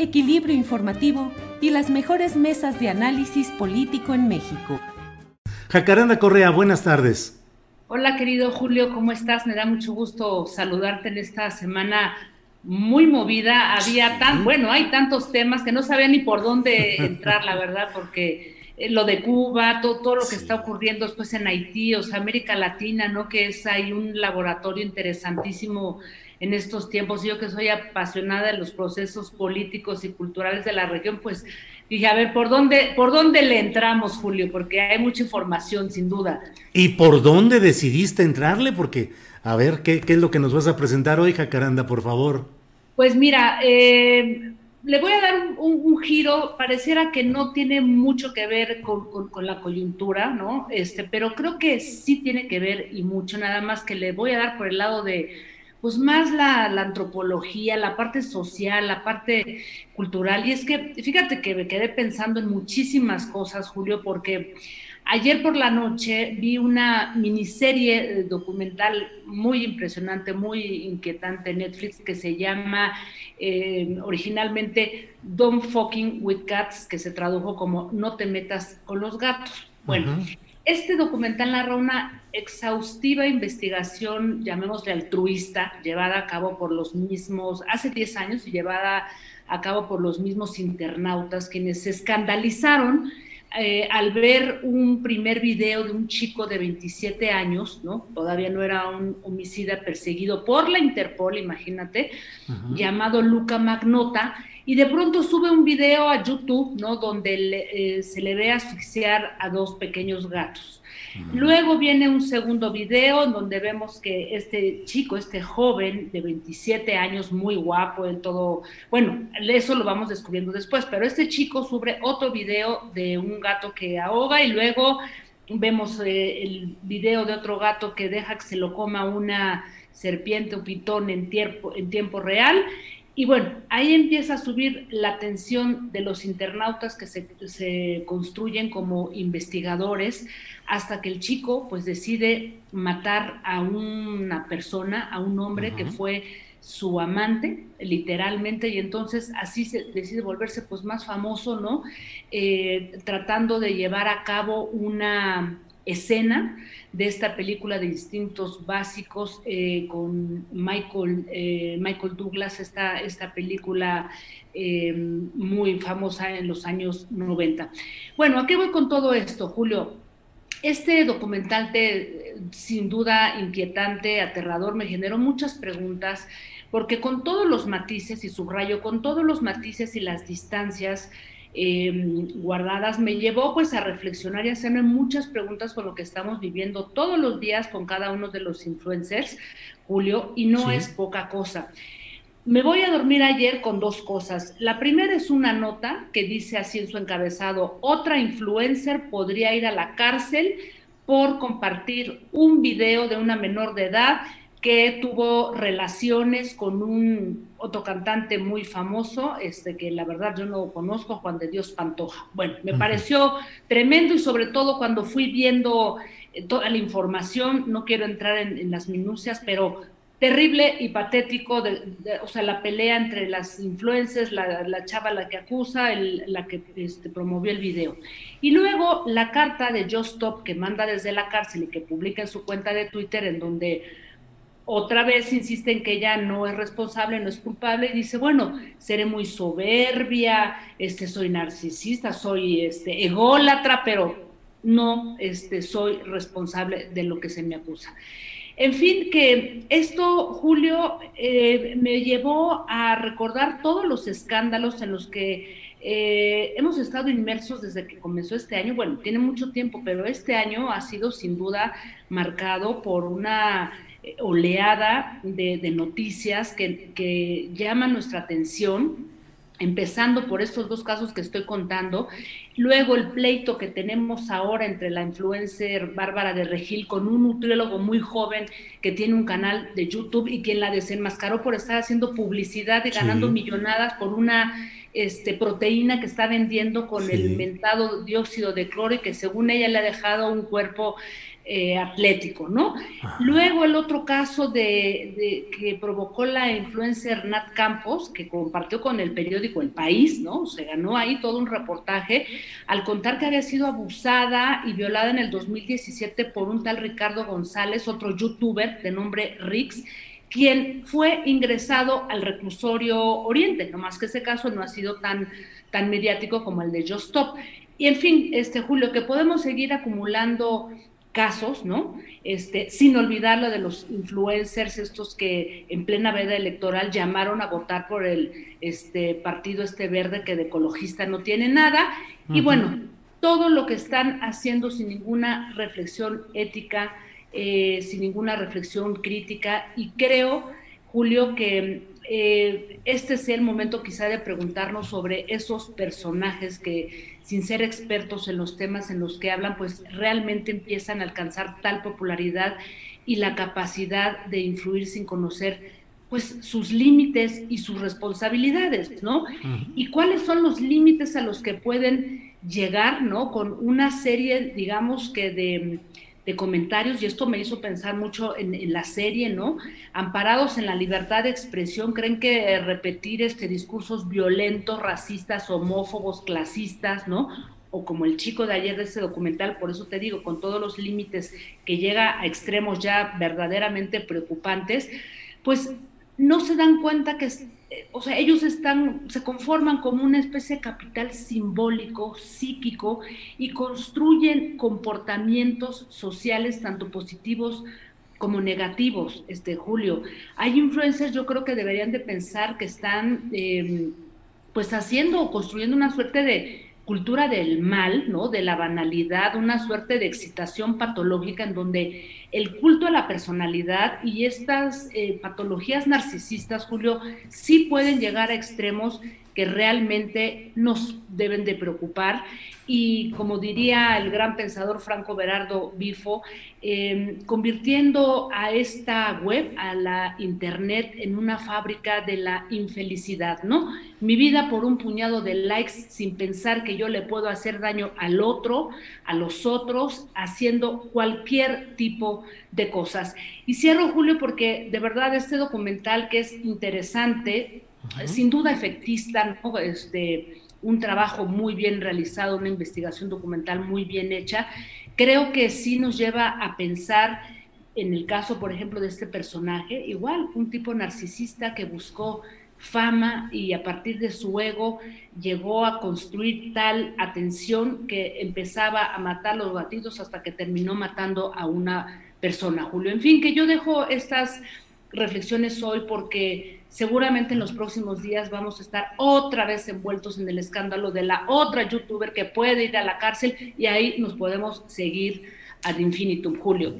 equilibrio informativo y las mejores mesas de análisis político en México. Jacaranda Correa, buenas tardes. Hola querido Julio, ¿cómo estás? Me da mucho gusto saludarte en esta semana muy movida. Había tan, bueno, hay tantos temas que no sabía ni por dónde entrar, la verdad, porque eh, lo de Cuba, todo, todo lo que está ocurriendo después en Haití, o sea, América Latina, ¿no? Que es ahí un laboratorio interesantísimo en estos tiempos. Yo que soy apasionada de los procesos políticos y culturales de la región, pues dije, a ver, ¿por dónde, por dónde le entramos, Julio? Porque hay mucha información, sin duda. ¿Y por dónde decidiste entrarle? Porque, a ver, ¿qué, qué es lo que nos vas a presentar hoy, Jacaranda, por favor? Pues mira, eh, le voy a dar un, un, giro, pareciera que no tiene mucho que ver con, con, con, la coyuntura, ¿no? Este, pero creo que sí tiene que ver y mucho, nada más que le voy a dar por el lado de pues más la, antropología, la parte social, la parte cultural. Y es que, fíjate que me quedé pensando en muchísimas cosas, Julio, porque ayer por la noche vi una miniserie documental muy impresionante, muy inquietante en Netflix que se llama eh, originalmente Don't Fucking with Cats, que se tradujo como No te metas con los gatos. Bueno. Este documental narra una exhaustiva investigación, llamémosle altruista, llevada a cabo por los mismos, hace 10 años y llevada a cabo por los mismos internautas, quienes se escandalizaron eh, al ver un primer video de un chico de 27 años, ¿no? Todavía no era un homicida perseguido por la Interpol, imagínate, uh -huh. llamado Luca Magnota, y de pronto sube un video a YouTube, ¿no? Donde le, eh, se le ve asfixiar a dos pequeños gatos. Uh -huh. Luego viene un segundo video en donde vemos que este chico, este joven de 27 años, muy guapo, el todo, bueno, eso lo vamos descubriendo después, pero este chico sube otro video de un gato que ahoga y luego vemos eh, el video de otro gato que deja que se lo coma una serpiente o pitón en tiempo, en tiempo real y bueno, ahí empieza a subir la atención de los internautas que se, se, construyen como investigadores hasta que el chico pues decide matar a una persona, a un hombre uh -huh. que fue su amante, literalmente, y entonces así se decide volverse pues más famoso, ¿no? Eh, tratando de llevar a cabo una escena de esta película de instintos básicos eh, con Michael, eh, Michael Douglas, esta, esta película eh, muy famosa en los años 90. Bueno, ¿a qué voy con todo esto, Julio? Este documental, te, sin duda inquietante, aterrador, me generó muchas preguntas, porque con todos los matices, y subrayo, con todos los matices y las distancias, eh, guardadas me llevó pues a reflexionar y hacerme muchas preguntas con lo que estamos viviendo todos los días con cada uno de los influencers, Julio, y no sí. es poca cosa. Me voy a dormir ayer con dos cosas. La primera es una nota que dice así en su encabezado, otra influencer podría ir a la cárcel por compartir un video de una menor de edad que tuvo relaciones con un otro cantante muy famoso, este que la verdad yo no conozco, Juan de Dios Pantoja. Bueno, me uh -huh. pareció tremendo y sobre todo cuando fui viendo eh, toda la información, no quiero entrar en, en las minucias, pero terrible y patético, de, o sea, la pelea entre las influencers, la, la chava la que acusa, el, la que este, promovió el video. Y luego la carta de Just Stop que manda desde la cárcel y que publica en su cuenta de Twitter, en donde otra vez insiste en que ella no es responsable, no es culpable, y dice, bueno, seré muy soberbia, este, soy narcisista, soy este, ególatra, pero no este, soy responsable de lo que se me acusa. En fin, que esto, Julio, eh, me llevó a recordar todos los escándalos en los que eh, hemos estado inmersos desde que comenzó este año. Bueno, tiene mucho tiempo, pero este año ha sido sin duda marcado por una oleada de, noticias que, llaman nuestra atención empezando por estos dos casos que estoy contando, luego el pleito que tenemos ahora entre la influencer Bárbara de Regil con un nutriólogo muy joven que tiene un canal de YouTube y quien la desenmascaró por estar haciendo publicidad y ganando millonadas por una este, proteína que está vendiendo con el inventado dióxido de cloro y que según ella le ha dejado un cuerpo eh, atlético, ¿no? Luego el otro caso de, que provocó la influencer Nat Campos, que compartió con el periódico El País, ¿no? Se ganó ahí todo un reportaje al contar que había sido abusada y violada en el 2017 por un tal Ricardo González, otro youtuber de nombre Rix, quien fue ingresado al reclusorio Oriente, no más que ese caso no ha sido tan, tan mediático como el de Just Stop. Y en fin, este Julio, que podemos seguir acumulando casos, ¿no? Este, sin olvidar lo de los influencers, estos que en plena veda electoral llamaron a votar por el este, partido este verde que de ecologista no tiene nada. Y bueno, todo lo que están haciendo sin ninguna reflexión ética, eh, sin ninguna reflexión crítica. Y creo, Julio, que eh, este sea el momento quizá de preguntarnos sobre esos personajes que sin ser expertos en los temas en los que hablan, pues realmente empiezan a alcanzar tal popularidad y la capacidad de influir sin conocer pues sus límites y sus responsabilidades, ¿no? Y cuáles son los límites a los que pueden llegar, ¿no? Con una serie, digamos que de comentarios y esto me hizo pensar mucho en, la serie, ¿no? Amparados en la libertad de expresión, creen que repetir este discursos violentos, racistas, homófobos, clasistas, ¿no? O como el chico de ayer de ese documental, por eso te digo, con todos los límites que llega a extremos ya verdaderamente preocupantes, pues no se dan cuenta que eh, o sea, ellos están, se conforman como una especie de capital simbólico, psíquico, y construyen comportamientos sociales tanto positivos como negativos, este Julio. Hay influencers, yo creo que deberían de pensar que están em, pues haciendo o construyendo una suerte de cultura del mal, ¿no? De la banalidad, una suerte de excitación patológica en donde el culto a la personalidad y estas eh, patologías narcisistas, Julio, sí pueden llegar a extremos que realmente nos deben de preocupar. Y como diría el gran pensador Franco Berardo Bifo, em, convirtiendo a esta web, a la Internet, en una fábrica de la infelicidad, ¿no? Mi vida por un puñado de likes sin pensar que yo le puedo hacer daño al otro, a los otros, haciendo cualquier tipo de cosas. Y cierro, Julio, porque de verdad este documental que es interesante, sin duda efectista, ¿no? este, un trabajo muy bien realizado, una investigación documental muy bien hecha, creo que sí nos lleva a pensar en el caso, por ejemplo, de este personaje, igual, un tipo narcisista que buscó fama y a partir de su ego llegó a construir tal atención que empezaba a matar los gatitos hasta que terminó matando a una persona, Julio. En fin, que yo dejo estas reflexiones hoy porque seguramente en los próximos días vamos a estar otra vez envueltos en el escándalo de la otra youtuber que puede ir a la cárcel y ahí nos podemos seguir ad infinitum, Julio.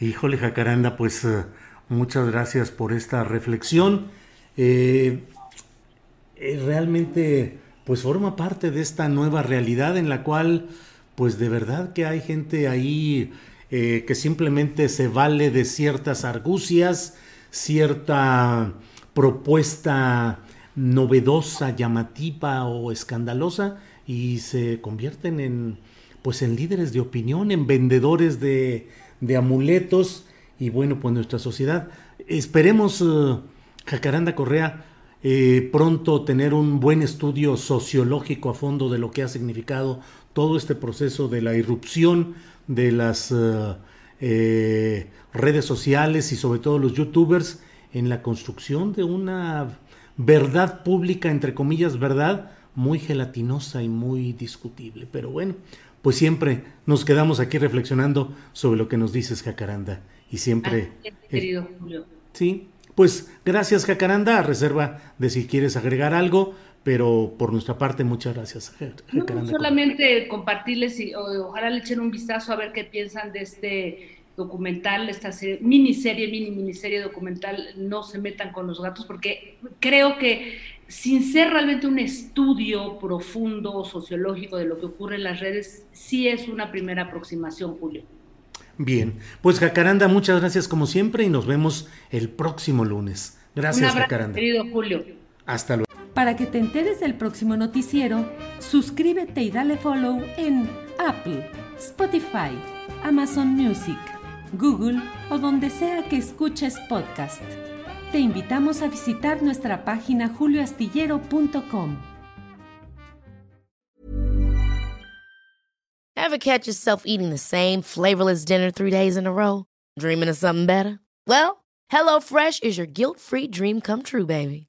Híjole, Jacaranda, pues eh, muchas gracias por esta reflexión. Eh, eh, realmente, pues forma parte de esta nueva realidad en la cual, pues de verdad que hay gente ahí que simplemente se vale de ciertas argucias, cierta propuesta novedosa, llamativa o escandalosa y se convierten en pues en líderes de opinión, en vendedores de, de amuletos y bueno, pues nuestra sociedad. Esperemos, eh, Jacaranda Correa, eh, pronto tener un buen estudio sociológico a fondo de lo que ha significado todo este proceso de la irrupción de las eh, redes sociales y sobre todo los youtubers en la construcción de una verdad pública, entre comillas, verdad, muy gelatinosa y muy discutible. Pero bueno, pues siempre nos quedamos aquí reflexionando sobre lo que nos dices, Jacaranda. Y siempre... querido Julio. Sí, pues gracias, Jacaranda, a reserva de si quieres agregar algo, pero por nuestra parte, muchas gracias, Jacaranda. solamente compartirles y ojalá le echen un vistazo a ver qué piensan de este documental, esta miniserie, mini miniserie documental, no se metan con los gatos, porque creo que sin ser realmente un estudio profundo, sociológico de lo que ocurre en las redes, sí es una primera aproximación, Julio. Bien, pues Jacaranda, muchas gracias como siempre y nos vemos el próximo lunes. Gracias, Un Jacaranda. Querido Julio. Hasta luego. Para que te enteres del próximo noticiero, suscríbete y dale follow en Apple, Spotify, Amazon Music Google o donde sea que escuches podcast. Te invitamos a visitar nuestra página julioastillero.com. Ever catch yourself eating the same flavorless dinner three days in a row? Dreaming of something better? Well, HelloFresh is your guilt-free dream come true, baby.